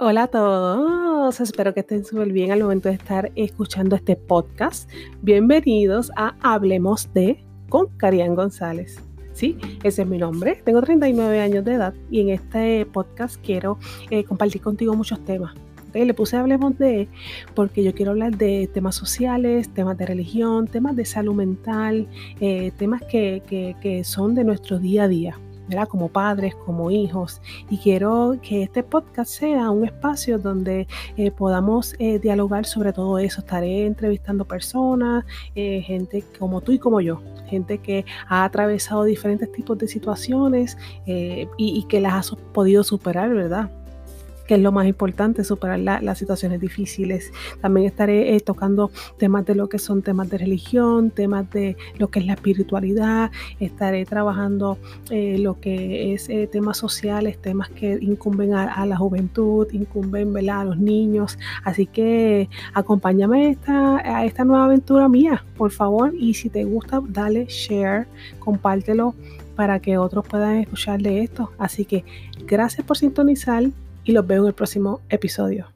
Hola a todos, espero que estén súper bien al momento de estar escuchando este podcast. Bienvenidos a Hablemos de con Carián González. Sí, ese es mi nombre. Tengo 39 años de edad y en este podcast quiero eh, compartir contigo muchos temas. Le puse Hablemos de porque yo quiero hablar de temas sociales, temas de religión, temas de salud mental, eh, temas que, que son de nuestro día a día como padres, como hijos. Y quiero que este podcast sea un espacio donde eh, podamos eh, dialogar sobre todo eso. Estaré entrevistando personas, eh, gente como tú y como yo, gente que ha atravesado diferentes tipos de situaciones y, y que las ha podido superar, ¿verdad? Que es lo más importante, superar las situaciones difíciles. También estaré eh, tocando temas de lo que son temas de religión, temas de lo que es la espiritualidad, estaré trabajando eh, lo que es eh, temas sociales, temas que incumben a, la juventud, incumben a los niños. Así que acompáñame a esta, a esta nueva aventura mía, por favor, y si te gusta, dale share, compártelo para que otros puedan escuchar de esto. Así que gracias por sintonizar y los veo en el próximo episodio.